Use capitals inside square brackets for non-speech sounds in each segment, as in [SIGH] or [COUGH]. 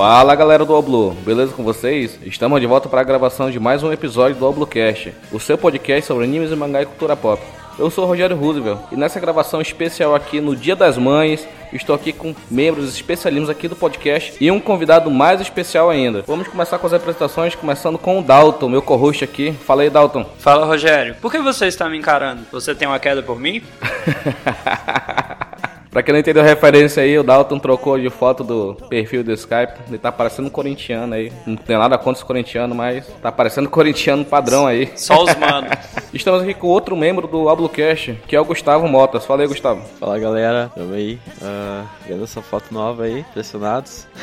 Fala galera do Oblu, beleza com vocês? Estamos de volta para a gravação de mais um episódio do Oblocast, o seu podcast sobre animes e mangá e cultura pop. Eu sou o Rogério Roosevelt e nessa gravação especial aqui no Dia das Mães, estou aqui com membros especialistas aqui do podcast e um convidado mais especial ainda. Vamos começar com as apresentações, começando com o Dalton, meu co-host aqui. Fala aí, Dalton. Fala, Rogério. Por que você está me encarando? Você tem uma queda por mim? [LAUGHS] Pra quem não entendeu a referência aí, o Dalton trocou de foto do perfil do Skype. Ele tá parecendo um corintiano aí. Não tem nada contra os corintianos, mas tá parecendo corintiano padrão aí. Só os manos. [LAUGHS] Estamos aqui com outro membro do Ablocast, que é o Gustavo Motas. Fala aí, Gustavo. Fala galera, tamo aí. Uh, vendo essa foto nova aí, impressionados. [LAUGHS]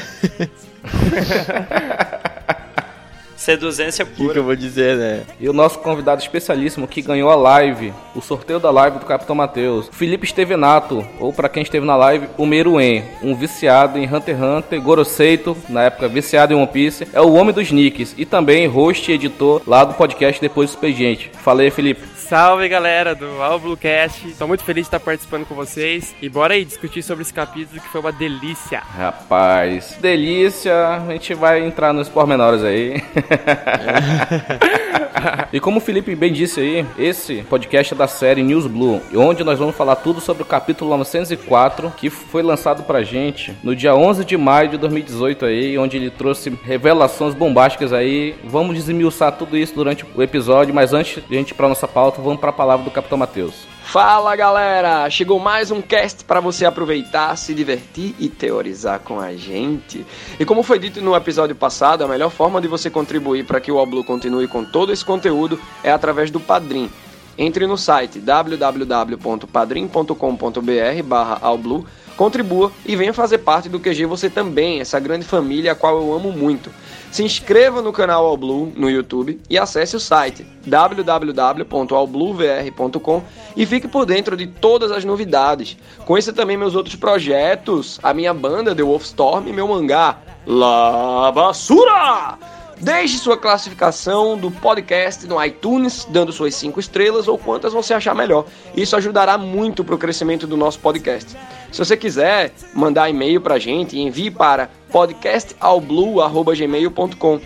Seduzência O que, pura. eu vou dizer, né? E o nosso convidado especialíssimo que ganhou a live, o sorteio da live do Capitão Matheus, Felipe Estevenato, ou pra quem esteve na live, o Meruem, um viciado em Hunter x Hunter, Goroseito, na época viciado em One Piece, é o homem dos nicks e também host e editor lá do podcast Depois do Expediente. Falei, Felipe. Salve galera do Alblocast, tô muito feliz de estar participando com vocês e bora aí discutir sobre esse capítulo que foi uma delícia. Rapaz, delícia, a gente vai entrar nos pormenores aí. [LAUGHS] e como o Felipe bem disse aí, esse podcast é da série News Blue, onde nós vamos falar tudo sobre o capítulo 904, que foi lançado pra gente no dia 11 de maio de 2018 aí, onde ele trouxe revelações bombásticas aí. Vamos desemilçar tudo isso durante o episódio, mas antes de a gente ir pra nossa pauta, vamos pra palavra do Capitão Matheus. Fala galera! Chegou mais um cast para você aproveitar, se divertir e teorizar com a gente. E como foi dito no episódio passado, a melhor forma de você contribuir para que o Oblu continue com todo esse conteúdo é através do Padrim. Entre no site www.padrim.com.br barra Alblu, contribua e venha fazer parte do QG você também, essa grande família a qual eu amo muito. Se inscreva no canal Alblu no YouTube e acesse o site www.albluvr.com e fique por dentro de todas as novidades. Conheça também meus outros projetos, a minha banda The Wolfstorm e meu mangá La Basura! Deixe sua classificação do podcast no iTunes, dando suas 5 estrelas ou quantas você achar melhor. Isso ajudará muito para o crescimento do nosso podcast. Se você quiser mandar e-mail para a gente, envie para podcastalblue.gmail.com.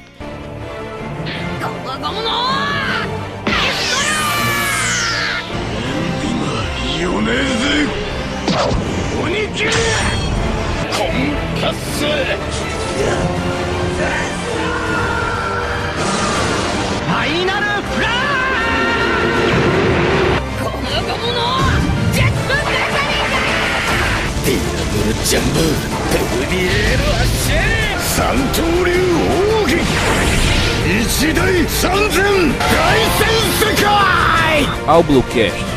ルジャンボ飛びエロ三刀流奥義一大三千大戦世界。ブロッケー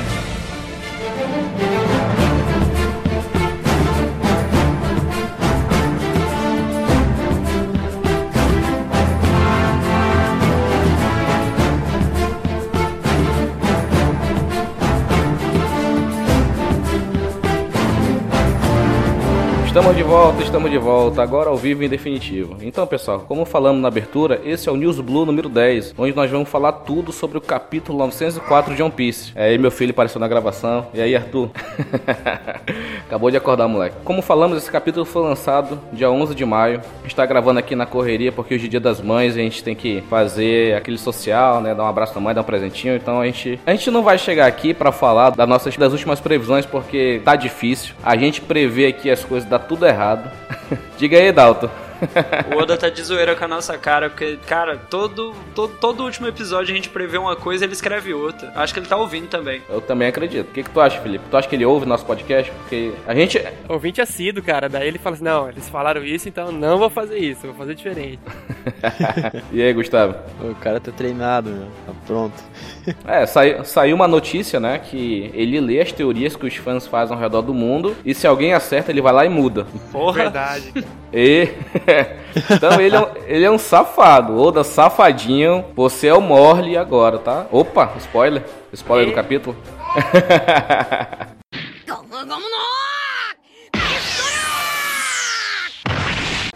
Estamos de volta, estamos de volta, agora ao vivo em definitivo. Então, pessoal, como falamos na abertura, esse é o News Blue número 10, onde nós vamos falar tudo sobre o capítulo 904 de One Piece. É aí, meu filho apareceu na gravação. E aí, Arthur? [LAUGHS] Acabou de acordar, moleque. Como falamos, esse capítulo foi lançado dia 11 de maio. A gente tá gravando aqui na correria porque hoje é dia das mães a gente tem que fazer aquele social, né? Dar um abraço da mãe, dar um presentinho. Então a gente, a gente não vai chegar aqui pra falar das nossas das últimas previsões porque tá difícil. A gente prevê aqui as coisas dá tudo errado. [LAUGHS] Diga aí, Dalton. O Oda tá de zoeira com a nossa cara, porque, cara, todo, todo, todo último episódio a gente prevê uma coisa e ele escreve outra. Acho que ele tá ouvindo também. Eu também acredito. O que, que tu acha, Felipe? Tu acha que ele ouve nosso podcast? Porque a gente. Ouvinte assíduo, cara, daí ele fala assim, não, eles falaram isso, então não vou fazer isso, vou fazer diferente. [LAUGHS] e aí, Gustavo? O cara tá treinado, meu. Tá pronto. [LAUGHS] É, saiu, saiu uma notícia, né? Que ele lê as teorias que os fãs fazem ao redor do mundo e se alguém acerta, ele vai lá e muda. Porra! Verdade. [LAUGHS] E. [LAUGHS] então ele é, um, ele é um safado. Oda safadinho. Você é o Morley agora, tá? Opa, spoiler. Spoiler do capítulo.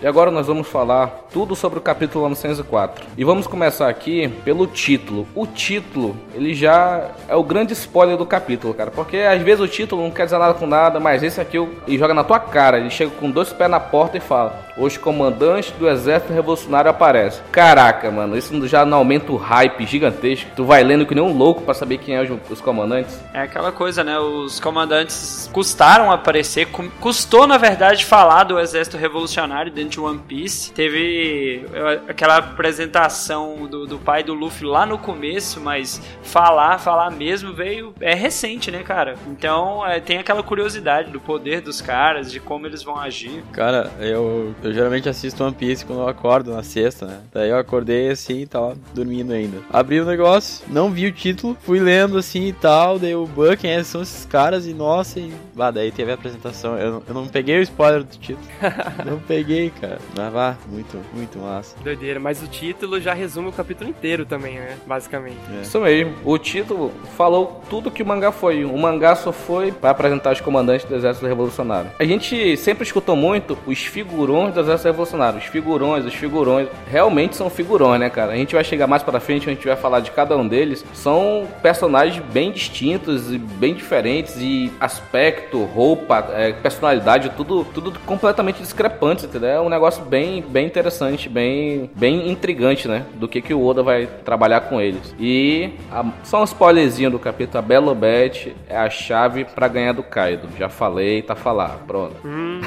E agora nós vamos falar tudo sobre o capítulo 904. E vamos começar aqui pelo título. O título, ele já é o grande spoiler do capítulo, cara. Porque às vezes o título não quer dizer nada com nada, mas esse aqui ele joga na tua cara. Ele chega com dois pés na porta e fala: Os comandantes do exército revolucionário aparecem. Caraca, mano, isso já não aumenta o hype gigantesco. Tu vai lendo que nem um louco para saber quem é os, os comandantes. É aquela coisa, né? Os comandantes custaram aparecer. Custou, na verdade, falar do exército revolucionário dentro de One Piece. Teve aquela apresentação do, do pai do Luffy lá no começo, mas falar, falar mesmo veio. É recente, né, cara? Então é, tem aquela curiosidade do poder dos caras, de como eles vão agir. Cara, eu, eu geralmente assisto One Piece quando eu acordo na sexta, né? Daí eu acordei assim e tava dormindo ainda. Abri o negócio, não vi o título, fui lendo assim e tal, daí o Buck, quem são esses caras e nossa, e. Ah, daí teve a apresentação. Eu, eu não peguei o spoiler do título. [LAUGHS] não peguei, cara. Mas vá, muito, muito massa. Doideira, mas o título já resume o capítulo inteiro também, né? Basicamente. É. Isso mesmo. O título falou tudo que o mangá foi. O mangá só foi para apresentar os comandantes do Exército Revolucionário. A gente sempre escutou muito os figurões do Exército Revolucionário. Os figurões, os figurões. Realmente são figurões, né, cara? A gente vai chegar mais pra frente, a gente vai falar de cada um deles. São personagens bem distintos e bem diferentes e aspecto, roupa, é, personalidade, tudo, tudo completamente discrepante, entendeu? Um negócio bem, bem interessante, bem, bem intrigante, né? Do que, que o Oda vai trabalhar com eles. E a, só um spoilerzinho do capítulo, a Belo Bet é a chave para ganhar do Kaido. Já falei, tá falado. Pronto. Hum.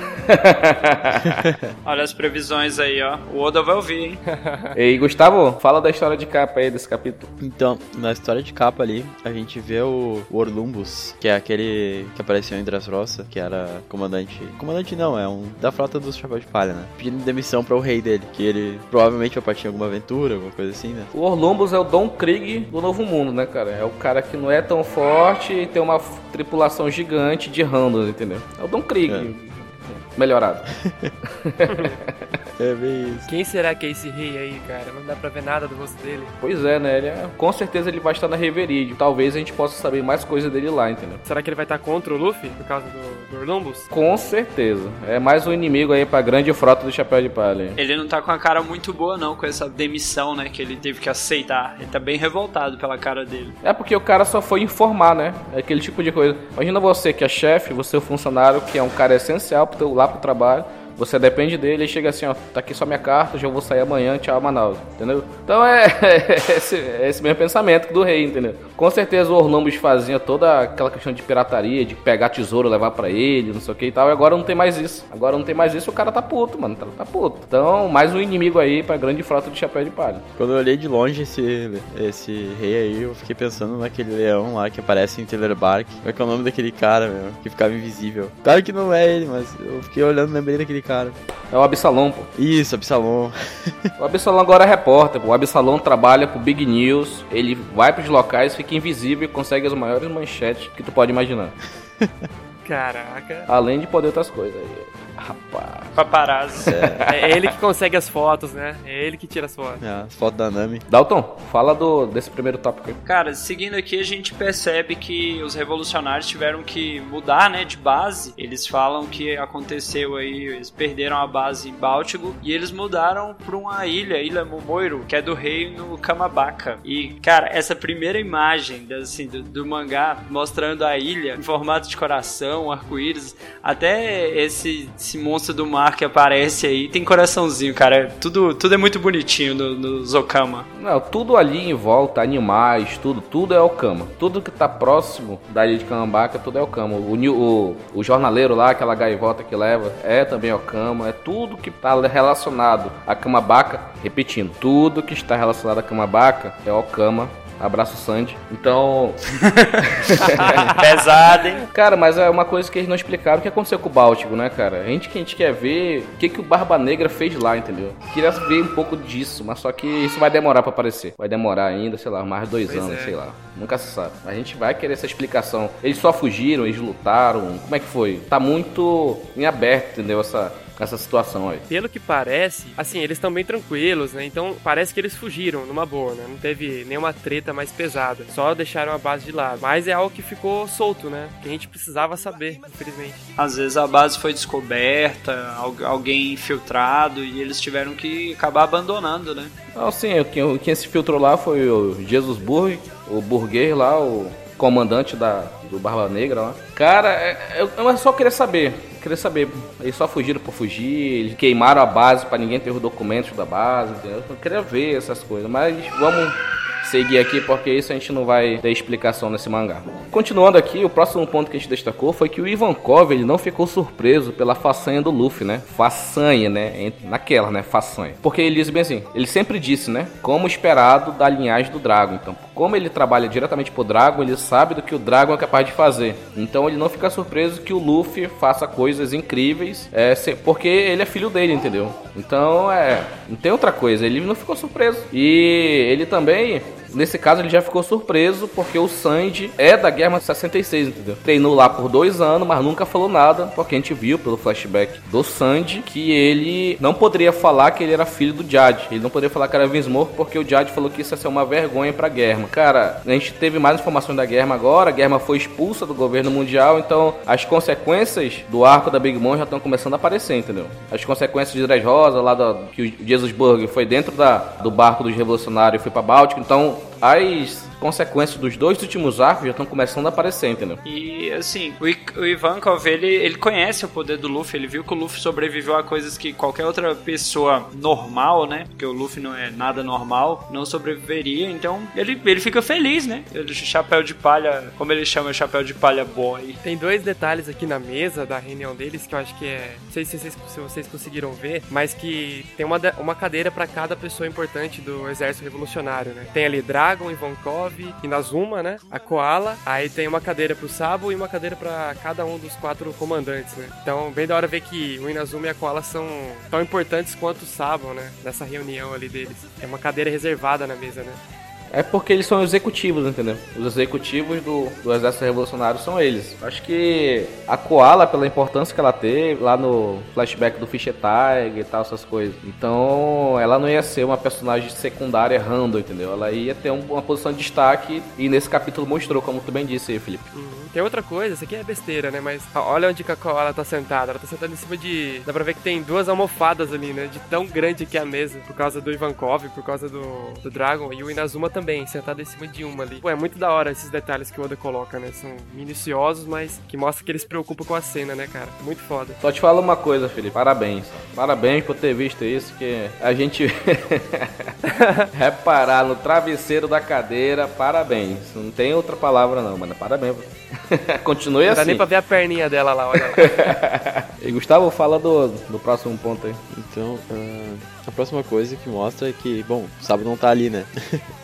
[LAUGHS] Olha as previsões aí, ó. O Oda vai ouvir, hein? [LAUGHS] Ei, Gustavo, fala da história de capa aí desse capítulo. Então, na história de capa ali, a gente vê o Orlumbus, que é aquele que apareceu em Dressrosa, que era comandante. Comandante não, é um da frota dos Chapéus de Palha, né? Pedindo demissão para o rei dele, que ele provavelmente vai partir em alguma aventura, alguma coisa assim, né? O Orlumbus é o Dom Krieg do Novo Mundo, né, cara? É o cara que não é tão forte e tem uma tripulação gigante de randos, entendeu? É o Dom Krieg. É melhorado. [LAUGHS] é bem isso. Quem será que é esse rei aí, cara? Não dá pra ver nada do rosto dele. Pois é, né? Ele é... Com certeza ele vai estar na Reverídio. Talvez a gente possa saber mais coisa dele lá, entendeu? Será que ele vai estar contra o Luffy por causa do, do Orlumbus? Com certeza. É mais um inimigo aí pra grande frota do Chapéu de Palha. Ele não tá com a cara muito boa, não, com essa demissão, né? Que ele teve que aceitar. Ele tá bem revoltado pela cara dele. É porque o cara só foi informar, né? É aquele tipo de coisa. Imagina você que é chefe, você é o funcionário, que é um cara essencial pro teu, lá pro trabalho você depende dele e chega assim, ó, tá aqui só minha carta, já vou sair amanhã, tchau, Manaus, entendeu? Então é, [LAUGHS] é, esse, é esse mesmo pensamento do rei, entendeu? Com certeza o Orlambus fazia toda aquela questão de pirataria, de pegar tesouro, levar para ele, não sei o que e tal, e agora não tem mais isso. Agora não tem mais isso, o cara tá puto, mano, tá, tá puto. Então, mais um inimigo aí pra grande frota de chapéu de palha. Quando eu olhei de longe esse, esse rei aí, eu fiquei pensando naquele leão lá que aparece em Taylor Bark. Como é que é o nome daquele cara, meu, que ficava invisível? Claro que não é ele, mas eu fiquei olhando, lembrei daquele cara cara. É o Absalom, pô. Isso, Absalom. o Absalom agora é repórter, pô. O Absalom trabalha pro Big News, ele vai pros locais, fica invisível e consegue as maiores manchetes que tu pode imaginar. [LAUGHS] Caraca. Além de poder outras coisas aí. Rapaz. Paparazzi. É. é. ele que consegue as fotos, né? É ele que tira as fotos. É, as fotos da Nami. Dalton, fala do, desse primeiro tópico aí. Cara, seguindo aqui, a gente percebe que os revolucionários tiveram que mudar, né, de base. Eles falam que aconteceu aí, eles perderam a base em Báltico e eles mudaram pra uma ilha, Ilha Momoiro, que é do reino Kamabaka. E, cara, essa primeira imagem assim, do, do mangá mostrando a ilha em formato de coração, arco-íris, até esse esse monstro do mar que aparece aí tem coraçãozinho, cara. Tudo, tudo é muito bonitinho no, no Zokama. Não, tudo ali em volta, animais, tudo, tudo é Okama. Tudo que tá próximo da ilha de Kamabaka, tudo é Okama. O, o, o jornaleiro lá, aquela gaivota que leva, é também Okama. É tudo que tá relacionado a Kamabaka, repetindo, tudo que está relacionado a Kamabaka é Okama Abraço, Sandy. Então. [LAUGHS] Pesado, hein? Cara, mas é uma coisa que eles não explicaram o que aconteceu com o Báltico, né, cara? A gente que a gente quer ver o que, que o Barba Negra fez lá, entendeu? Queria ver um pouco disso, mas só que isso vai demorar para aparecer. Vai demorar ainda, sei lá, mais dois pois anos, é. sei lá. Nunca se sabe. A gente vai querer essa explicação. Eles só fugiram, eles lutaram. Como é que foi? Tá muito em aberto, entendeu? Essa com essa situação aí. Pelo que parece, assim, eles estão bem tranquilos, né? Então parece que eles fugiram numa boa, né? Não teve nenhuma treta mais pesada. Só deixaram a base de lado. Mas é algo que ficou solto, né? Que a gente precisava saber, infelizmente. Às vezes a base foi descoberta, alguém infiltrado e eles tiveram que acabar abandonando, né? Não, sim, quem, quem se filtrou lá foi o Jesus Burg, o burguês lá, o comandante da, do Barba Negra lá. Cara, é, eu, eu só queria saber, queria saber, eles só fugiram por fugir, eles queimaram a base para ninguém ter os documentos da base, entendeu? Eu queria ver essas coisas, mas vamos seguir aqui porque isso a gente não vai ter explicação nesse mangá. Continuando aqui, o próximo ponto que a gente destacou foi que o Ivankov ele não ficou surpreso pela façanha do Luffy, né? Façanha, né? Naquela, né? Façanha. Porque ele diz bem assim, ele sempre disse, né? Como esperado da linhagem do Dragon. Então, como ele trabalha diretamente pro Dragon, ele sabe do que o Dragon é capaz de fazer. Então ele não fica surpreso que o Luffy faça coisas incríveis, é, porque ele é filho dele, entendeu? Então, é, não tem outra coisa, ele não ficou surpreso. E ele também Nesse caso, ele já ficou surpreso porque o Sanji é da Guerra 66, entendeu? Treinou lá por dois anos, mas nunca falou nada, porque a gente viu pelo flashback do Sanji que ele não poderia falar que ele era filho do Jade. Ele não poderia falar que era Vinsmore porque o Jade falou que isso ia ser uma vergonha pra Guerra. Cara, a gente teve mais informações da Guerra agora, a Guerra foi expulsa do governo mundial, então as consequências do arco da Big Mom já estão começando a aparecer, entendeu? As consequências de Dressrosa, lá do, que o Jesus Burger foi dentro da, do barco dos revolucionários e foi pra Báltico, então as consequências dos dois últimos arcos já estão começando a aparecer, entendeu? E assim, o, I o Ivankov, ele, ele conhece o poder do Luffy, ele viu que o Luffy sobreviveu a coisas que qualquer outra pessoa normal, né? Porque o Luffy não é nada normal, não sobreviveria, então ele, ele fica feliz, né? Ele, chapéu de palha, como ele chama, chapéu de palha boy. Tem dois detalhes aqui na mesa da reunião deles que eu acho que é. Não sei se vocês, se vocês conseguiram ver, mas que tem uma, uma cadeira para cada pessoa importante do exército revolucionário, né? Tem ali Dragon, Ivankov, Inazuma, né? A Koala. Aí tem uma cadeira pro Sabo e uma cadeira para cada um dos quatro comandantes, né? Então, bem da hora ver que o Inazuma e a Koala são tão importantes quanto o Sabo, né? Nessa reunião ali deles. É uma cadeira reservada na mesa, né? É porque eles são executivos, entendeu? Os executivos do, do Exército Revolucionário são eles. Acho que a Koala, pela importância que ela teve lá no flashback do Fish Tiger e tal, essas coisas. Então, ela não ia ser uma personagem secundária random, entendeu? Ela ia ter um, uma posição de destaque e nesse capítulo mostrou, como tu bem disse aí, Felipe. Uhum. Tem outra coisa, isso aqui é besteira, né? Mas olha onde a Koala tá sentada. Ela tá sentada em cima de. Dá pra ver que tem duas almofadas ali, né? De tão grande que é a mesa. Por causa do Ivankov, por causa do, do Dragon. E o Inazuma também sentado em cima de uma ali. Pô, é muito da hora esses detalhes que o Oda coloca, né? São minuciosos, mas que mostra que ele se preocupa com a cena, né, cara? Muito foda. Só te falo uma coisa, Felipe. Parabéns. Parabéns por ter visto isso, que a gente [LAUGHS] reparar no travesseiro da cadeira. Parabéns. Não tem outra palavra não, mano. Parabéns. [LAUGHS] Continue não assim. Não dá nem pra ver a perninha dela lá, olha lá. [LAUGHS] e Gustavo, fala do, do próximo ponto aí. Então, uh, a próxima coisa que mostra é que, bom, o Sábado não tá ali, né? [LAUGHS]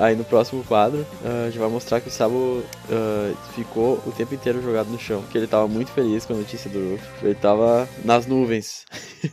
Aí no próximo quadro, uh, a gente vai mostrar que o Sabo uh, ficou o tempo inteiro jogado no chão, que ele tava muito feliz com a notícia do Ruff. Ele tava nas nuvens.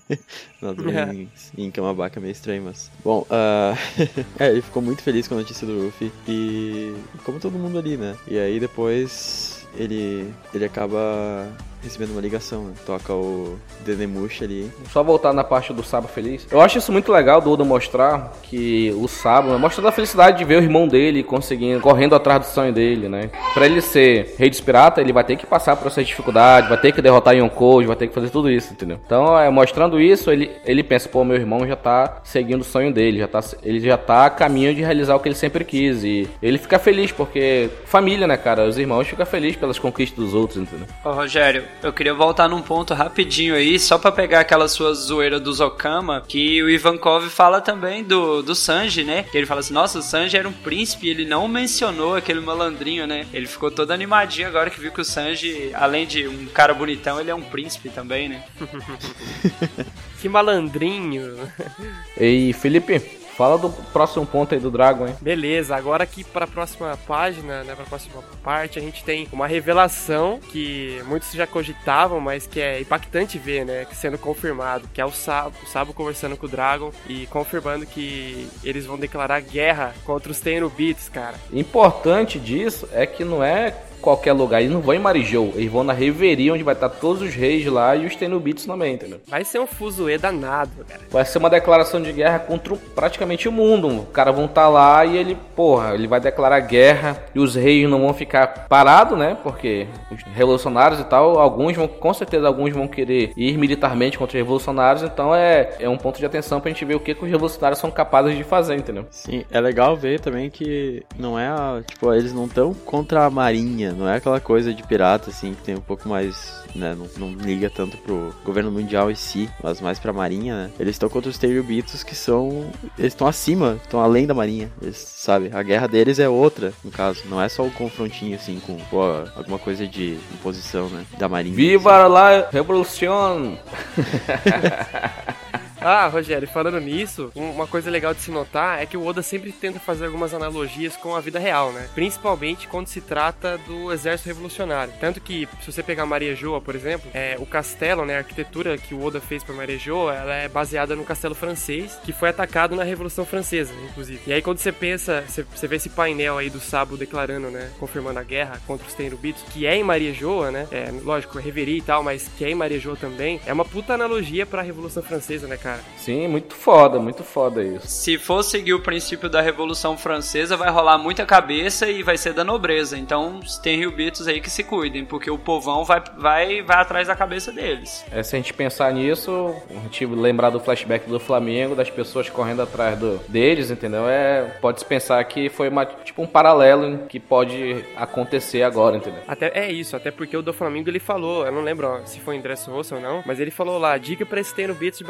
[LAUGHS] nas nuvens em Kamabaka, meio estranho, mas... Bom, uh, [LAUGHS] é, ele ficou muito feliz com a notícia do Ruff e... como todo mundo ali, né? E aí depois ele, ele acaba recebendo uma ligação, né? Toca o Denemush ali. Só voltar na parte do Sabo feliz. Eu acho isso muito legal do Oda mostrar que o Sabo, né, mostrando a felicidade de ver o irmão dele conseguindo, correndo atrás do sonho dele, né? Pra ele ser rei dos piratas, ele vai ter que passar por essas dificuldades, vai ter que derrotar Yonkou, vai ter que fazer tudo isso, entendeu? Então, é, mostrando isso, ele, ele pensa, pô, meu irmão já tá seguindo o sonho dele, já tá, ele já tá a caminho de realizar o que ele sempre quis. E ele fica feliz, porque família, né, cara? Os irmãos ficam felizes pelas conquistas dos outros, entendeu? Ô, Rogério, eu queria voltar num ponto rapidinho aí, só para pegar aquela sua zoeira do Zokama, que o Ivankov fala também do, do Sanji, né? Que ele fala assim, nossa, o Sanji era um príncipe, ele não mencionou aquele malandrinho, né? Ele ficou todo animadinho agora que viu que o Sanji, além de um cara bonitão, ele é um príncipe também, né? [LAUGHS] que malandrinho. Ei, Felipe, Fala do próximo ponto aí do Dragon, hein? Beleza, agora aqui para a próxima página, né, para a próxima parte, a gente tem uma revelação que muitos já cogitavam, mas que é impactante ver, né, sendo confirmado, que é o Sabo, o Sabo conversando com o Dragon e confirmando que eles vão declarar guerra contra os Tenryubits, cara. Importante disso é que não é qualquer lugar. Eles não vão em Marijou, eles vão na Reverie, onde vai estar todos os reis lá e os Tenubits também, entendeu? Vai ser um fuzuê danado, cara. Vai ser uma declaração de guerra contra praticamente o mundo. Os caras vão estar lá e ele, porra, ele vai declarar guerra e os reis não vão ficar parados, né? Porque os revolucionários e tal, alguns vão, com certeza, alguns vão querer ir militarmente contra os revolucionários, então é, é um ponto de atenção pra gente ver o que, que os revolucionários são capazes de fazer, entendeu? Sim, é legal ver também que não é, a, tipo, eles não estão contra a marinha, não é aquela coisa de pirata, assim, que tem um pouco mais né? Não, não, liga tanto pro governo mundial em si, mas mais pra marinha, né? Eles estão contra os Terribitos que são. Eles estão acima, estão além da marinha. Eles, sabe? A guerra deles é outra, no caso. Não é só o confrontinho, assim, com pô, alguma coisa de imposição, né? Da marinha. Viva assim. la revolução! [LAUGHS] Ah, Rogério, falando nisso, uma coisa legal de se notar é que o Oda sempre tenta fazer algumas analogias com a vida real, né? Principalmente quando se trata do exército revolucionário. Tanto que, se você pegar Maria Joa, por exemplo, é, o castelo, né, a arquitetura que o Oda fez para Maria Joa, ela é baseada no castelo francês, que foi atacado na Revolução Francesa, inclusive. E aí quando você pensa, você, você vê esse painel aí do Sabo declarando, né, confirmando a guerra contra os Tenryubitos, que é em Maria Joa, né? É, lógico, Reverie e tal, mas que é em Maria Joa também. É uma puta analogia para a Revolução Francesa, né, cara? Cara. Sim, muito foda, muito foda isso. Se for seguir o princípio da Revolução Francesa, vai rolar muita cabeça e vai ser da nobreza. Então, tem Riobitos aí que se cuidem, porque o povão vai, vai, vai atrás da cabeça deles. É, se a gente pensar nisso, a gente lembrar do flashback do Flamengo, das pessoas correndo atrás do, deles, entendeu? É, pode-se pensar que foi uma, tipo um paralelo que pode acontecer agora, entendeu? Até, é isso, até porque o do Flamengo ele falou, eu não lembro ó, se foi em Dressrosa ou não, mas ele falou lá, dica pra esse ter no Beats de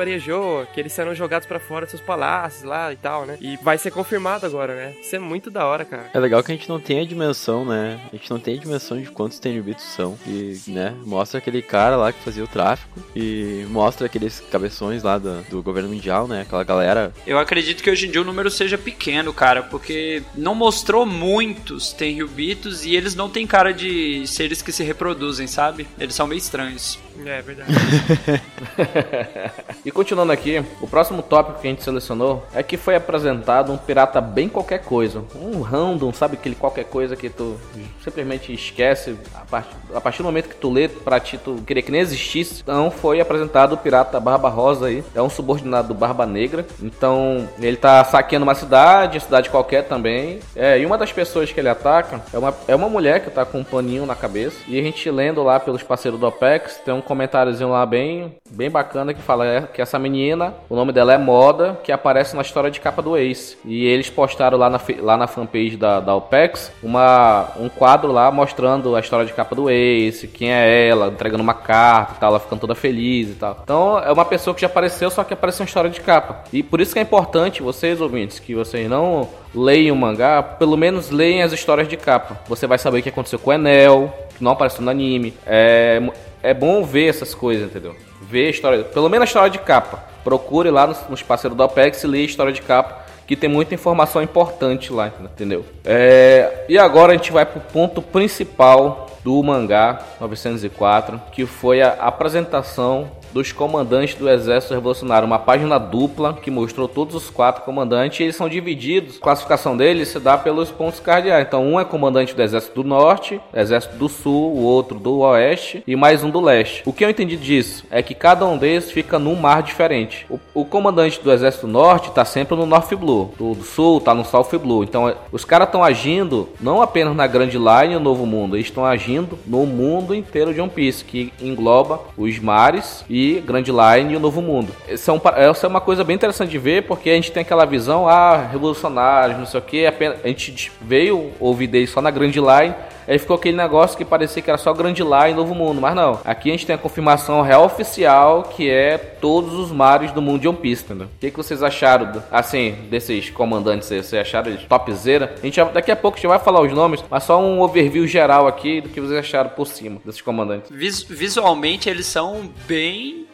Que eles serão jogados para fora dos seus palácios lá e tal, né? E vai ser confirmado agora, né? Isso é muito da hora, cara. É legal que a gente não tem a dimensão, né? A gente não tem a dimensão de quantos Tenryubitos são. E, né, mostra aquele cara lá que fazia o tráfico e mostra aqueles cabeções lá do, do governo mundial, né? Aquela galera. Eu acredito que hoje em dia o número seja pequeno, cara, porque não mostrou muitos Tenryubitos e eles não têm cara de seres que se reproduzem, sabe? Eles são meio estranhos. É, é verdade. [LAUGHS] e continuando aqui, o próximo tópico que a gente selecionou é que foi apresentado um pirata bem qualquer coisa. Um random, sabe aquele qualquer coisa que tu simplesmente esquece a partir, a partir do momento que tu lê pra ti tu queria que nem existisse. Então foi apresentado o pirata Barba Rosa aí. É um subordinado do Barba Negra. Então ele tá saqueando uma cidade, cidade qualquer também. É, e uma das pessoas que ele ataca é uma, é uma mulher que tá com um paninho na cabeça. E a gente lendo lá pelos parceiros do OPEX, tem um comentáriozinho lá bem, bem bacana que fala é, que essa menina, o nome dela é Moda, que aparece na história de capa do Ace. E eles postaram lá na, lá na fanpage da, da OPEX uma, um quadro lá mostrando a história de capa do Ace, quem é ela, entregando uma carta e tal, ela ficando toda feliz e tal. Então é uma pessoa que já apareceu, só que apareceu uma história de capa. E por isso que é importante, vocês ouvintes, que vocês não leiam o mangá, pelo menos leiam as histórias de capa. Você vai saber o que aconteceu com o Enel, que não apareceu no anime. É, é bom ver essas coisas, entendeu? Ver a história, pelo menos a história de capa. Procure lá nos, parceiros do Apex e leia a história de capa, que tem muita informação importante lá, entendeu? É, e agora a gente vai pro ponto principal do mangá 904, que foi a apresentação dos comandantes do Exército Revolucionário, uma página dupla que mostrou todos os quatro comandantes eles são divididos. A classificação deles se dá pelos pontos cardeais. Então, um é comandante do Exército do Norte, Exército do Sul, o outro do Oeste e mais um do Leste. O que eu entendi disso é que cada um deles fica num mar diferente. O, o comandante do Exército Norte está sempre no North Blue, do, do Sul está no South Blue. Então, os caras estão agindo não apenas na Grand Line no Novo Mundo, eles estão agindo no mundo inteiro de One Piece, que engloba os mares e Grand Line e o Novo Mundo. Essa é, um, é uma coisa bem interessante de ver, porque a gente tem aquela visão, ah, revolucionários, não sei o que, a gente veio ouvir deles só na Grand Line, aí ficou aquele negócio que parecia que era só Grand Line e Novo Mundo, mas não. Aqui a gente tem a confirmação real oficial, que é todos os mares do mundo de One Piece, entendeu? O que, que vocês acharam, assim, desses comandantes aí? Vocês acharam eles topzera? A gente já, daqui a pouco a gente vai falar os nomes, mas só um overview geral aqui do que vocês acharam por cima desses comandantes. Vis visualmente eles são bem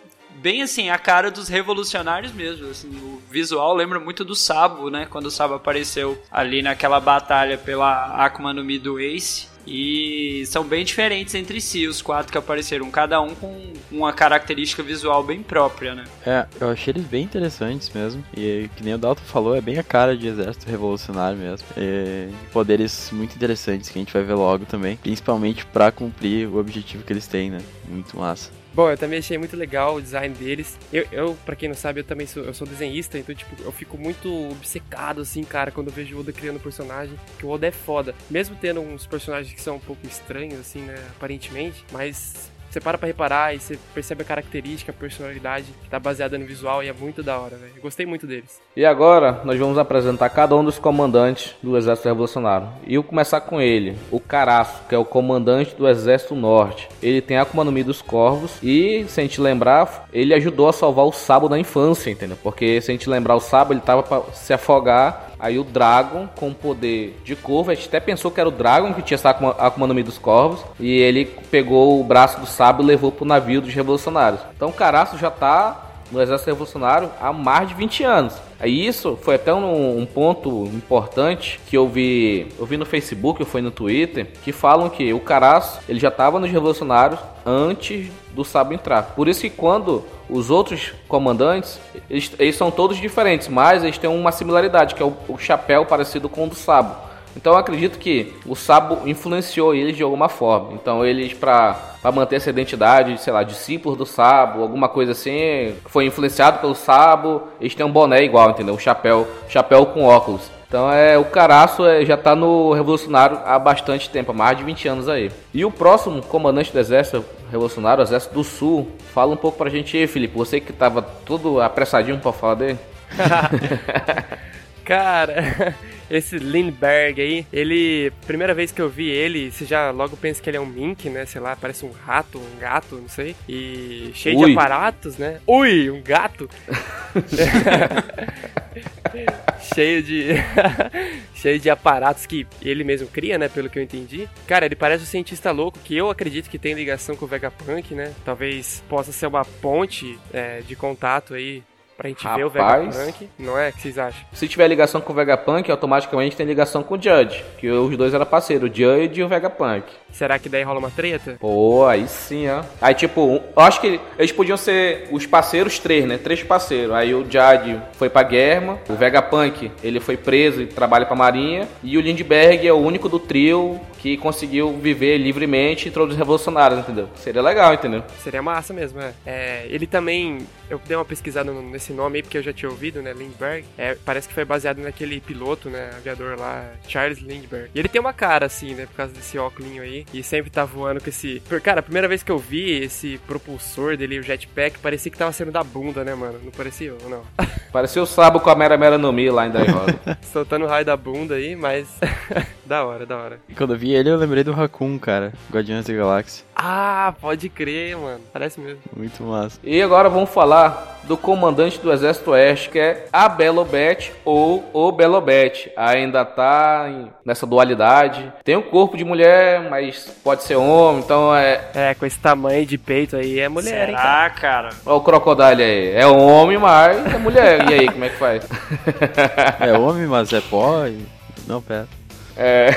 bem assim, a cara dos revolucionários mesmo. Assim, o visual lembra muito do Sabo, né? Quando o Sabo apareceu ali naquela batalha pela Akuma no Mi do Ace. E são bem diferentes entre si, os quatro que apareceram, cada um com uma característica visual bem própria, né? É, eu achei eles bem interessantes mesmo. E que nem o Dalton falou, é bem a cara de exército revolucionário mesmo. E poderes muito interessantes que a gente vai ver logo também. Principalmente pra cumprir o objetivo que eles têm, né? Muito massa. Bom, eu também achei muito legal o design deles. Eu, eu para quem não sabe, eu também sou, eu sou desenhista, então, tipo, eu fico muito obcecado, assim, cara, quando eu vejo o Oda criando personagem. Que o Oda é foda. Mesmo tendo uns personagens que são um pouco estranhos, assim, né, aparentemente, mas você para pra reparar e você percebe a característica, a personalidade que tá baseada no visual e é muito da hora, velho. Gostei muito deles. E agora nós vamos apresentar cada um dos comandantes do Exército Revolucionário. E eu começar com ele, o Caraço, que é o comandante do Exército Norte. Ele tem a Akuma no dos Corvos e, se a gente lembrar, ele ajudou a salvar o Sabo na infância, entendeu? Porque se a gente lembrar o Sabo, ele tava pra se afogar Aí o Dragon, com poder de corvo, a gente até pensou que era o Dragon que tinha essa Akuma, no dos Corvos. E ele pegou o braço do sábio e levou pro navio dos revolucionários. Então o Caraço já tá no exército revolucionário há mais de 20 anos. Aí isso foi até um, um, ponto importante que eu vi, eu vi no Facebook, eu fui no Twitter, que falam que o Caraço ele já estava nos revolucionários antes do Sabo entrar. Por isso que quando os outros comandantes, eles, eles são todos diferentes, mas eles têm uma similaridade, que é o, o chapéu parecido com o do Sabo. Então eu acredito que o Sabo influenciou eles de alguma forma. Então eles, para manter essa identidade, sei lá, discípulos do Sabo, alguma coisa assim, foi influenciado pelo Sabo, eles têm um boné igual, entendeu? Um chapéu, chapéu com óculos. Então é o Caraço é, já está no Revolucionário há bastante tempo, há mais de 20 anos aí. E o próximo comandante do Exército Revolucionário, o Exército do Sul, fala um pouco pra gente aí, Felipe. Você que tava todo apressadinho para falar dele. [LAUGHS] Cara, esse Lindbergh aí, ele. Primeira vez que eu vi ele, você já logo pensa que ele é um mink, né? Sei lá, parece um rato, um gato, não sei. E cheio Ui. de aparatos, né? Ui, um gato! [LAUGHS] cheio de. [LAUGHS] cheio de aparatos que ele mesmo cria, né? Pelo que eu entendi. Cara, ele parece um cientista louco que eu acredito que tem ligação com o Vegapunk, né? Talvez possa ser uma ponte é, de contato aí pra gente ver o Rapaz. Vegapunk. Não é? O que vocês acham? Se tiver ligação com o Vegapunk, automaticamente tem ligação com o Judge, que os dois eram parceiros, o Judge e o Vegapunk. Será que daí rola uma treta? Pô, aí sim, ó. Aí, tipo, um- eu acho que eles podiam ser os parceiros três, né? Três parceiros. Aí o Jade foi pra guerra, o Vegapunk, ele foi preso e trabalha pra marinha, e o Lindbergh é o único do trio que conseguiu viver livremente entre os revolucionários, entendeu? Seria legal, entendeu? Seria massa mesmo, é. É, ele também. Eu dei uma pesquisada no- nesse nome aí, porque eu já tinha ouvido, né? Lindbergh. É, parece que foi baseado naquele piloto, né? Aviador lá, Charles Lindbergh. E ele tem uma cara assim, né? Por causa desse óculos aí. E sempre tá voando com esse. Cara, a primeira vez que eu vi esse propulsor dele, o jetpack, parecia que tava saindo da bunda, né, mano? Não parecia ou não? Parecia o Sabo com a Mera Mera no Mi lá em Daihoro. [LAUGHS] Soltando raio da bunda aí, mas. [LAUGHS] da hora, da hora. E quando eu vi ele, eu lembrei do Raccoon, cara. Guardiões da Galáxia. Ah, pode crer, mano. Parece mesmo. Muito massa. E agora vamos falar do comandante do Exército Oeste, que é a Belobete ou o Belobete. Ainda tá em- nessa dualidade. Tem o corpo de mulher, mas pode ser homem, então é. É, com esse tamanho de peito aí é mulher, hein, cara? Será, cara? Olha o Crocodile aí. É homem, mas é mulher. E aí, como é que faz? [LAUGHS] É homem, mas é pó e... Não, pera. É.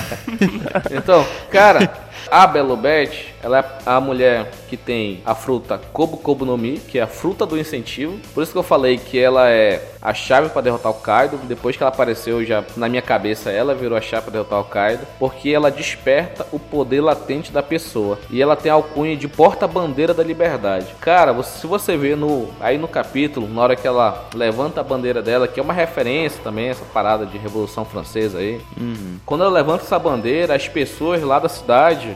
[LAUGHS] então, cara, a Belobete, ela é a mulher que tem a fruta Kobo Kobo no Mi, que é a fruta do incentivo. Por isso que eu falei que ela é a chave para derrotar o Kaido. Depois que ela apareceu, já na minha cabeça ela virou a chave para derrotar o Kaido, porque ela desperta o poder latente da pessoa e ela tem a alcunha de porta-bandeira da liberdade. Cara, se você vê no aí no capítulo, na hora que ela levanta a bandeira dela, que é uma referência também essa parada de Revolução Francesa aí, Uhum. quando ela levanta essa bandeira, as pessoas lá da cidade,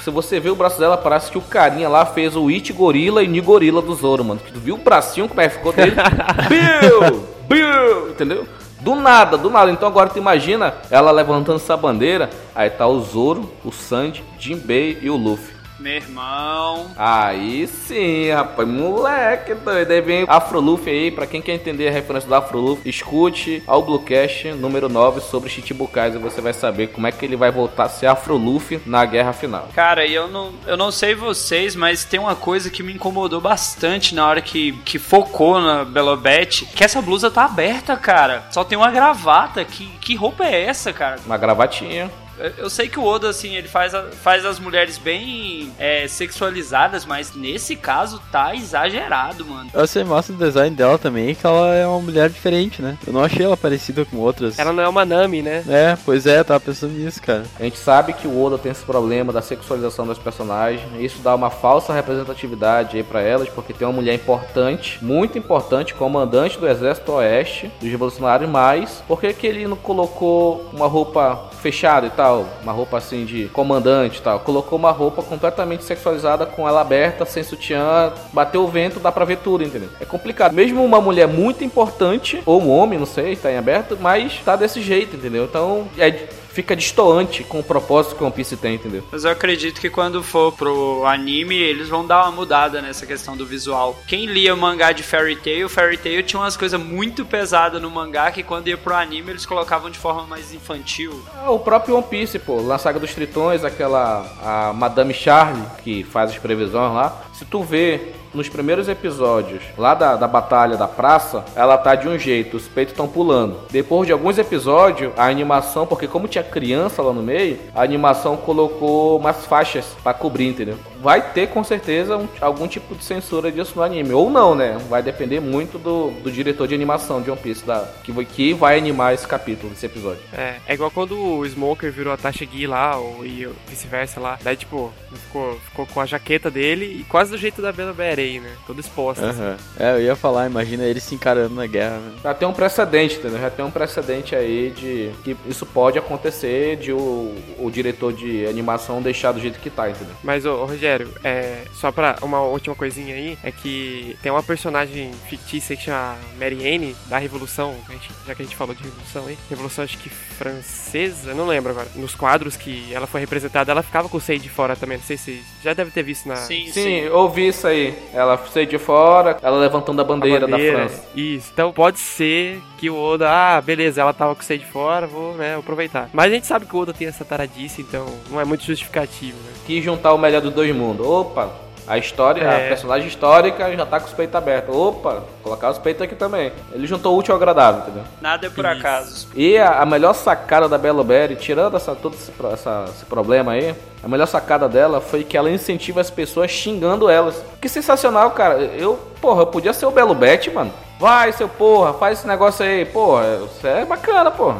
se você vê o braço dela, parece que o carinha lá fez o It Gorila e Ni Gorila do Zoro, mano. Tu viu o bracinho como é que ficou dele? [LAUGHS] Bill! Bill! Entendeu? Do nada, do nada. Então agora tu imagina ela levantando essa bandeira, aí tá o Zoro, o Sandy, Jinbei e o Luffy. Meu irmão. Aí sim, rapaz, moleque doido. Aí vem Afro Luffy aí, pra quem quer entender a referência do Afro Luffy, escute ao Bluecast número 9 sobre Chichibukais e você vai saber como é que ele vai voltar a ser Afro Luffy na guerra final. Cara, e eu não, eu não sei vocês, mas tem uma coisa que me incomodou bastante na hora que, que focou na Belobete, que essa blusa tá aberta, cara. Só tem uma gravata. Que, que roupa é essa, cara? Uma gravatinha. Eu- sei que o Oda, assim, ele faz, a- faz as mulheres bem é, sexualizadas, mas nesse caso tá exagerado, mano. Eu achei massa o design dela também, que ela é uma mulher diferente, né? Eu não achei ela parecida com outras. Ela não é uma Nami, né? É, pois é, tava pensando nisso, cara. A gente sabe que o Oda tem esse problema da sexualização das personagens. Isso dá uma falsa representatividade aí pra elas, porque tem uma mulher importante, muito importante, comandante do Exército Oeste, dos Revolucionários, mas por que, que ele não colocou uma roupa fechada e tal? Uma roupa assim de comandante tal? Colocou uma roupa completamente sexualizada com ela aberta, sem sutiã, bateu o vento, dá pra ver tudo, entendeu? É complicado. Mesmo uma mulher muito importante, ou um homem, não sei, tá em aberto, mas tá desse jeito, entendeu? Então é fica distoante com o propósito que o One Piece tem, entendeu? Mas eu acredito que quando for pro anime, eles vão dar uma mudada nessa questão do visual. Quem lia o mangá de Fairy Tail, Fairy Tail tinha umas coisas muito pesadas no mangá que quando ia pro anime eles colocavam de forma mais infantil. Ah, O próprio One Piece, pô, na saga dos Tritões, aquela a Madame Charlie que faz as previsões lá. Se tu vê nos primeiros episódios lá da, da batalha da praça, ela tá de um jeito, os peitos estão pulando. Depois de alguns episódios, a animação, porque como tinha criança lá no meio, a animação colocou umas faixas pra cobrir, entendeu? Vai ter com certeza um- algum tipo de censura disso no anime, ou não, né? Vai depender muito do, do diretor de animação de One Piece, da, que, vai- que vai animar esse capítulo, esse episódio. É, é igual quando o Smoker virou a Tasha Gui lá, ou, e vice-versa lá. Daí, tipo, ficou, ficou com a jaqueta dele e quase do jeito da Bela Berei, né? Toda exposta. assim. Aham. É, eu ia falar, imagina eles se encarando na guerra, né? Já tem um precedente, entendeu? Já tem um precedente aí de que isso pode acontecer de o, o diretor de animação deixar do jeito que tá, entendeu? Mas, ô, ô, Rogério, é, só pra uma última coisinha aí, é que tem uma personagem fictícia que chama Mary Anne, da Revolução, gente- já que a gente falou de Revolução aí, Revolução acho que francesa, não lembro agora. Nos quadros que ela foi representada, ela ficava com o seio de fora também, não sei se já deve ter visto na Sim, Sim, sim. ouvi isso aí. Ela saiu de fora, ela levantando a a bandeira, bandeira. da França. Isso, então pode ser que o Oda, ah, beleza, ela tava com o seio de fora, vou né, aproveitar. Mas a gente sabe que o Oda tem essa taradice, então não é muito justificativo, né? Quis juntar o melhor dos dois mundos. Opa, a história, É. a personagem histórica já tá com os peitos abertos. Opa, colocar os peitos aqui também. Ele juntou o útil ao agradável, entendeu? Nada é por Isso. acaso. E a, a melhor sacada da Belo Berry, tirando essa, todo esse, essa- esse problema aí, a melhor sacada dela foi que ela incentiva as pessoas xingando elas. Que sensacional, cara. Eu, porra, eu podia ser o Belo Bet, mano. Vai, seu porra, faz esse negócio aí. Porra, isso é bacana, porra.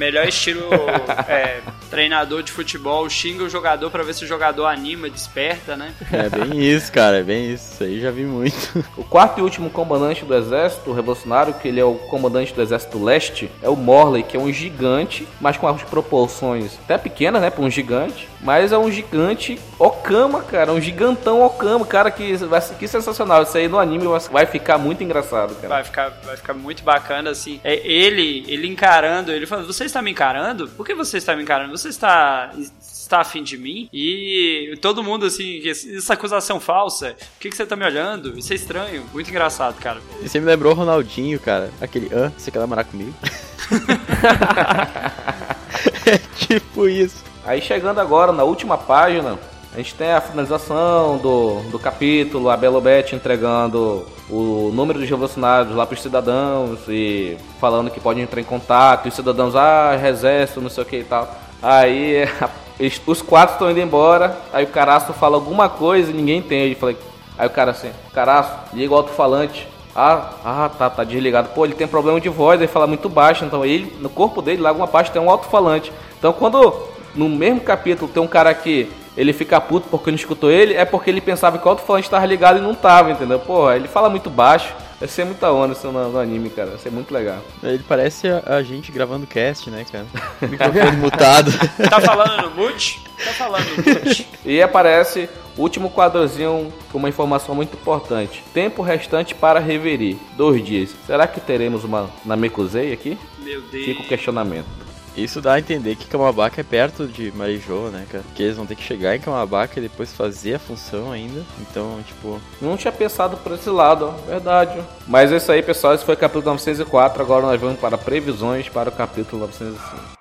Melhor estilo [LAUGHS] é, treinador de futebol, xinga o jogador pra ver se o jogador anima, desperta, né? É bem isso, cara, é bem isso. Isso aí já vi muito. [LAUGHS] O quarto e último comandante do exército revolucionário, que ele é o comandante do exército leste, é o Morley, que é um gigante, mas com as proporções até pequenas, né, para um gigante, mas é um gigante Okama, cara, um gigantão Okama, cara, que, vai, que sensacional, isso aí no anime vai- vai ficar muito engraçado, cara. Vai ficar, vai ficar muito bacana, assim. É ele, ele encarando, ele falando, você está me encarando? Por que você está me encarando? Você está, está afim de mim? E todo mundo, assim, essa acusação falsa, por que, que você está me olhando? Isso é estranho, muito engraçado, cara. E você me lembrou o Ronaldinho, cara. Aquele, ah, você quer namorar comigo? [LAUGHS] [LAUGHS] é tipo isso. Aí chegando agora na última página, a gente tem a finalização do, do capítulo, a Belobete entregando o número dos revolucionários lá para os cidadãos e falando que podem entrar em contato, e os cidadãos, ah, exército, não sei o que e tal. Aí [LAUGHS] os quatro estão indo embora, aí o caraço fala alguma coisa e ninguém entende. Falei, aí o cara assim, caraço, liga o alto-falante. Ah, ah, tá, tá desligado. Pô, ele tem problema de voz, ele fala muito baixo, então ele, no corpo dele, lá alguma parte tem um alto-falante. Então quando no mesmo capítulo tem um cara que ele fica puto porque não escutou ele, é porque ele pensava que o alto-falante estava ligado e não tava, entendeu? Porra, ele fala muito baixo. Vai ser muita onda isso no, no anime, cara. Vai ser muito legal. Ele parece a, a gente gravando cast, né, cara? [LAUGHS] Microfone mutado. Tá falando no mute? Tá falando no mute. E aparece o último quadrozinho com uma informação muito importante. Tempo restante para reverir. Dois dias. Será que teremos uma Namekusei aqui? Meu Deus. Fica o questionamento. Isso dá a entender que Kamabaka é perto de Marijoa, né, cara? Que eles vão ter que chegar em Kamabaka e depois fazer a função ainda. Então, tipo, Não tinha pensado por esse lado, ó. verdade. Mas é isso aí, pessoal. Esse foi o capítulo 904. Agora nós vamos para previsões para o capítulo 905.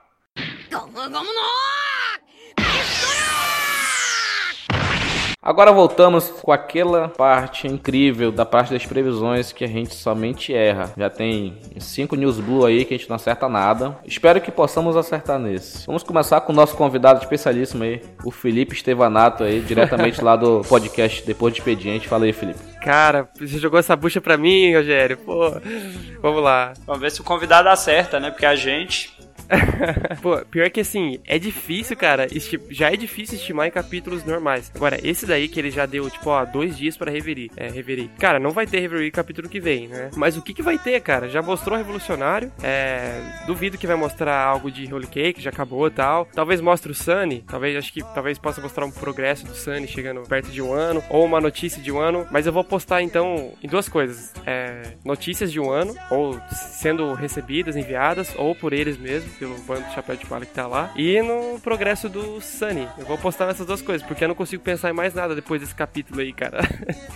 Agora voltamos com aquela parte incrível da parte das previsões que a gente somente erra. Já tem cinco News Blue aí que a gente não acerta nada. Espero que possamos acertar nesse. Vamos começar com o nosso convidado especialíssimo aí, o Felipe Estevanato aí, diretamente lá do podcast Depois de Expediente. Fala aí, Felipe. Cara, você jogou essa bucha pra mim, Rogério. Pô, vamos lá. Vamos ver se o convidado acerta, né? Porque a gente. [LAUGHS] Pô, pior que assim, é difícil, cara. Já é difícil estimar em capítulos normais. Agora, esse daí que ele já deu, tipo, ó, dois dias pra reverir. É, reverir. Cara, não vai ter reverir capítulo que vem, né? Mas o que que vai ter, cara? Já mostrou Revolucionário. É. Duvido que vai mostrar algo de Holy Cake, já acabou e tal. Talvez mostre o Sunny. Talvez, acho que talvez possa mostrar um progresso do Sunny chegando perto de um ano. Ou uma notícia de um ano. Mas eu vou postar então em duas coisas: é, notícias de um ano, ou sendo recebidas, enviadas, ou por eles mesmos, pelo bando de chapéu de palha que tá lá. E no progresso do Sunny. Eu vou postar nessas duas coisas, porque eu não consigo pensar em mais nada depois desse capítulo aí, cara. [LAUGHS]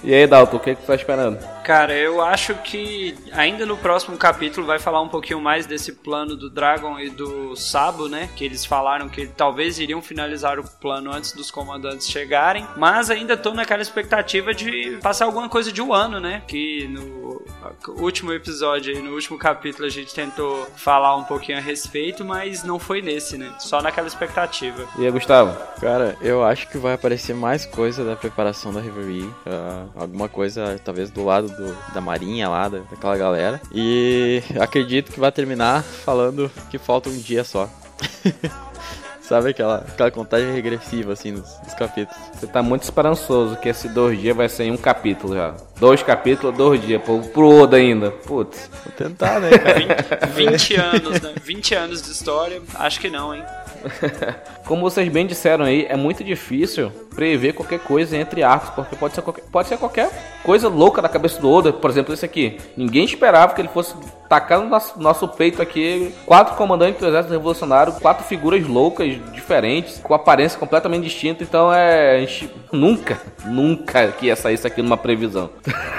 E aí, Dalton, o que, que tu tá esperando? Cara, eu acho que ainda no próximo capítulo vai falar um pouquinho mais desse plano do Dragon e do Sabo, né? Que eles falaram que talvez iriam finalizar o plano antes dos comandantes chegarem. Mas ainda tô naquela expectativa de passar alguma coisa de um ano, né? Que no último episódio, aí, no último capítulo, a gente tentou falar um pouquinho a respeito, mas não foi nesse, né? Só naquela expectativa. E aí, Gustavo? Cara, eu acho que vai aparecer mais coisa da preparação da Reverie. ah, alguma coisa, talvez, do lado do- da marinha lá, da- daquela galera. E acredito que vai terminar falando que falta um dia só. [LAUGHS] Sabe aquela, aquela contagem regressiva, assim, nos, nos capítulos. Você tá muito esperançoso que esse dois dias vai ser em um capítulo já. Dois capítulos, dois dias. Pro, pro Oda ainda. Putz. Vou tentar, né, cara? 20 anos, né? 20 anos de história, acho que não, hein? [LAUGHS] Como vocês bem disseram aí, é muito difícil prever qualquer coisa entre arcos, porque pode ser qualquer, pode ser qualquer coisa louca na cabeça do Oda. Por exemplo, esse aqui. Ninguém esperava que ele fosse tacar no nosso, nosso peito aqui quatro comandantes do exército revolucionário, quatro figuras loucas, diferentes, com aparência completamente distinta. Então é. A gente nunca, nunca que ia sair isso aqui numa previsão.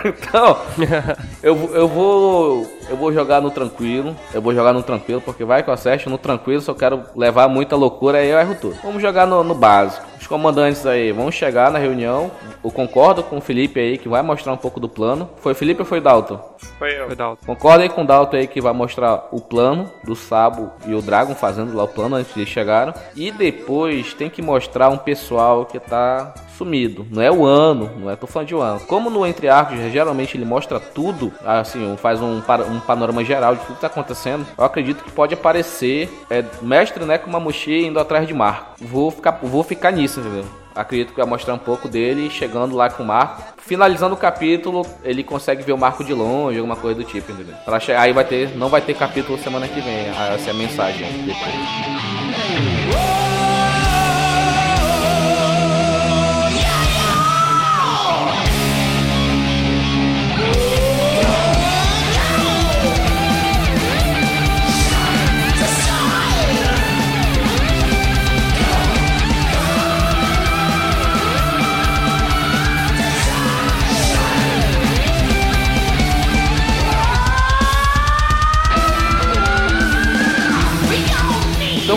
Então, [LAUGHS] eu, vou- eu vou. Eu vou jogar no tranquilo. Eu vou jogar no tranquilo, porque vai que eu acerto no tranquilo. Se eu quero levar muita loucura, aí eu erro tudo. Vamos jogar no, no básico. Os comandantes aí vão chegar na reunião. Eu concordo com o Felipe aí, que vai mostrar um pouco do plano. Foi o Felipe ou foi o Dalton? Foi eu. Foi Dalton. Concorda aí com o Dalton aí que vai mostrar o plano do Sabo e o Dragon fazendo lá o plano antes de eles chegaram. E depois tem que mostrar um pessoal que tá sumido. Não é o ano, não é tô falando de um ano. Como no Entre Arcos, geralmente ele mostra tudo, assim, faz um, um panorama geral de tudo que tá acontecendo. Eu acredito que pode aparecer é, mestre né, com uma mochila indo atrás de Marco. Vou ficar, vou ficar nisso, entendeu? Acredito que vai mostrar um pouco dele chegando lá com o Marco. Finalizando o capítulo, ele consegue ver o Marco de longe, alguma coisa do tipo, entendeu? Pra aí vai ter, não vai ter capítulo semana que vem. Essa é a mensagem depois.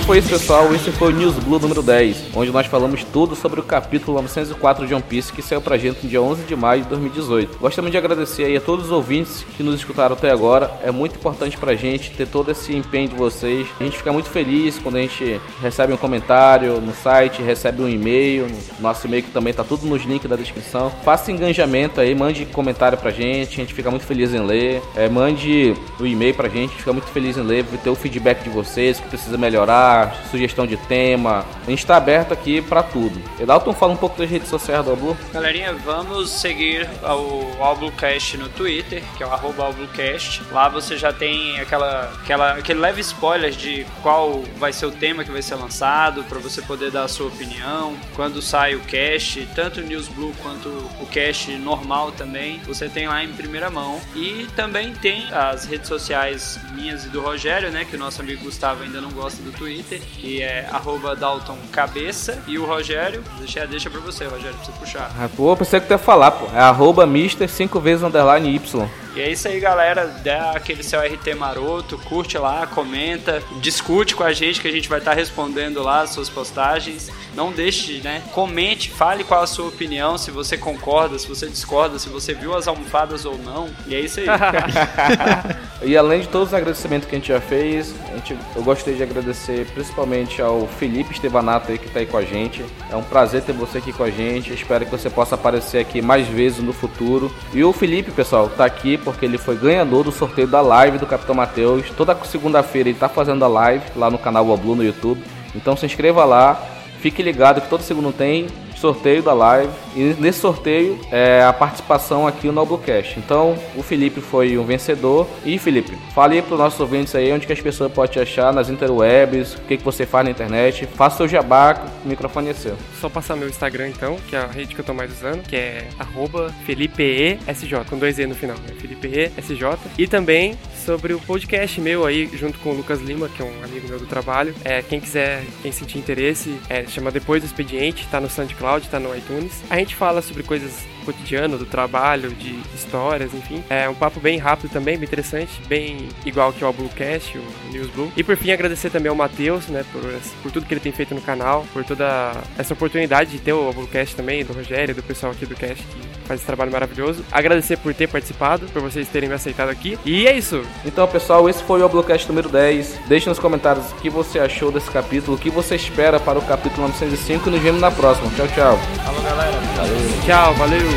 Foi isso, pessoal. Esse foi o News Blue número 10, onde nós falamos tudo sobre o capítulo 904 de One Piece que saiu pra gente no dia 11 de maio de 2018. Gostaria de agradecer aí a todos os ouvintes que nos escutaram até agora. É muito importante pra gente ter todo esse empenho de vocês. A gente fica muito feliz quando a gente recebe um comentário no site, recebe um e-mail. no Nosso e-mail que também tá tudo nos links da descrição. Faça engajamento aí, mande comentário pra gente. A gente fica muito feliz em ler. É, mande o e-mail pra gente, fica muito feliz em ler, ter o feedback de vocês, que precisa melhorar, sugestão de tema. A gente tá aberto aqui pra tudo. Edalton, fala um pouco das redes sociais do Oblu. Galerinha, vamos seguir o Albucast no Twitter, que é o arroba Albucast. Lá você já tem aquela, aquela, aquele leve spoiler de qual vai ser o tema que vai ser lançado, para você poder dar a sua opinião. Quando sai o cast, tanto o News Blue quanto o cast normal também, você tem lá em primeira mão. E também tem as redes sociais minhas e do Rogério, né, que o nosso amigo Gustavo ainda não gosta do Twitter, que é arroba Dalton Cabeça. E o Rogério, deixa, deixa pra você, Rogério, pra você puxar. Ah, pô, pensei que tu ia falar, pô. É arroba mister 5 vezes underline Y. E é isso aí, galera. Dá aquele seu RT maroto, curte lá, comenta, discute com a gente que a gente vai estar respondendo lá as suas postagens. Não deixe, né? Comente, fale qual a sua opinião, se você concorda, se você discorda, se você viu as almofadas ou não. E é isso aí. [LAUGHS] E além de todos os agradecimentos que a gente já fez, gente, eu gostaria de agradecer principalmente ao Felipe Estevanato aí que está aí com a gente. É um prazer ter você aqui com a gente. Espero que você possa aparecer aqui mais vezes no futuro. E o Felipe, pessoal, tá aqui porque ele foi ganhador do sorteio da live do Capitão Matheus. Toda segunda-feira ele tá fazendo a live lá no canal Oblu no YouTube. Então se inscreva lá. Fique ligado que todo segundo tem sorteio da live. E nesse sorteio é a participação aqui no Noblecast. Então, o Felipe foi um vencedor. E Felipe, fale para os nossos ouvintes aí onde que as pessoas podem te achar nas interwebs, o que, que você faz na internet. Faça seu jabá, o microfone é seu. Só passar meu Instagram então, que é a rede que eu tô mais usando, que é arroba FelipeESJ, com dois E no final, né? FelipeESJ. E também sobre o podcast meu aí, junto com o Lucas Lima, que é um amigo meu do trabalho. É, quem quiser, quem sentir interesse, é, chama Depois do Expediente, tá no SoundCloud, tá no iTunes. A gente fala sobre coisas cotidiano, do trabalho, de histórias, enfim. É um papo bem rápido também, bem interessante, bem igual que o Bluecast, o News Blue. E por fim, agradecer também ao Matheus, né, por, por tudo que ele tem feito no canal, por toda essa oportunidade de ter o Bluecast também, do Rogério, do pessoal aqui do cast que faz esse trabalho maravilhoso. Agradecer por ter participado, por vocês terem me aceitado aqui. E é isso. Então, pessoal, esse foi o Bluecast número 10. Deixe nos comentários o que você achou desse capítulo, o que você espera para o capítulo 905 e nos vemos na próxima. Tchau, tchau. Falou, galera. Valeu. Tchau, valeu.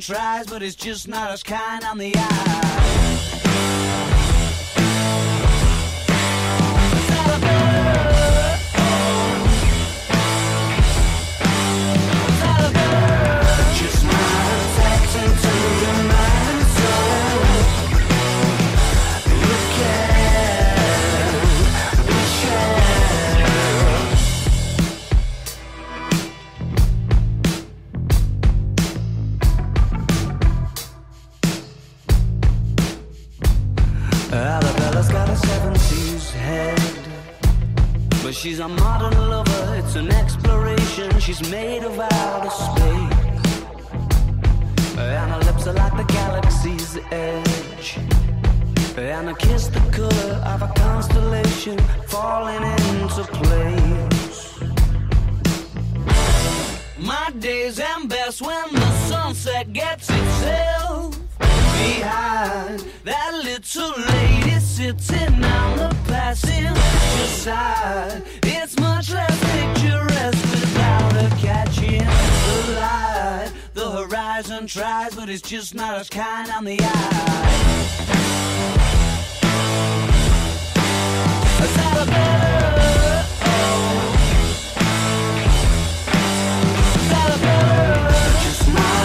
Tries, but it's just not as kind on the eye. Just not attaching to the mind she's a modern lover, it's an exploration. She's made of outer space. And her lips are like the galaxy's edge. And her kiss the color of a constellation falling into place. My days end best when the sunset gets itself behind that little lady sitting on the passenger side. It's much less picturesque without her catching the light. The horizon tries, but it's just not as kind on the eye. Is that a better? Is that a better? Just not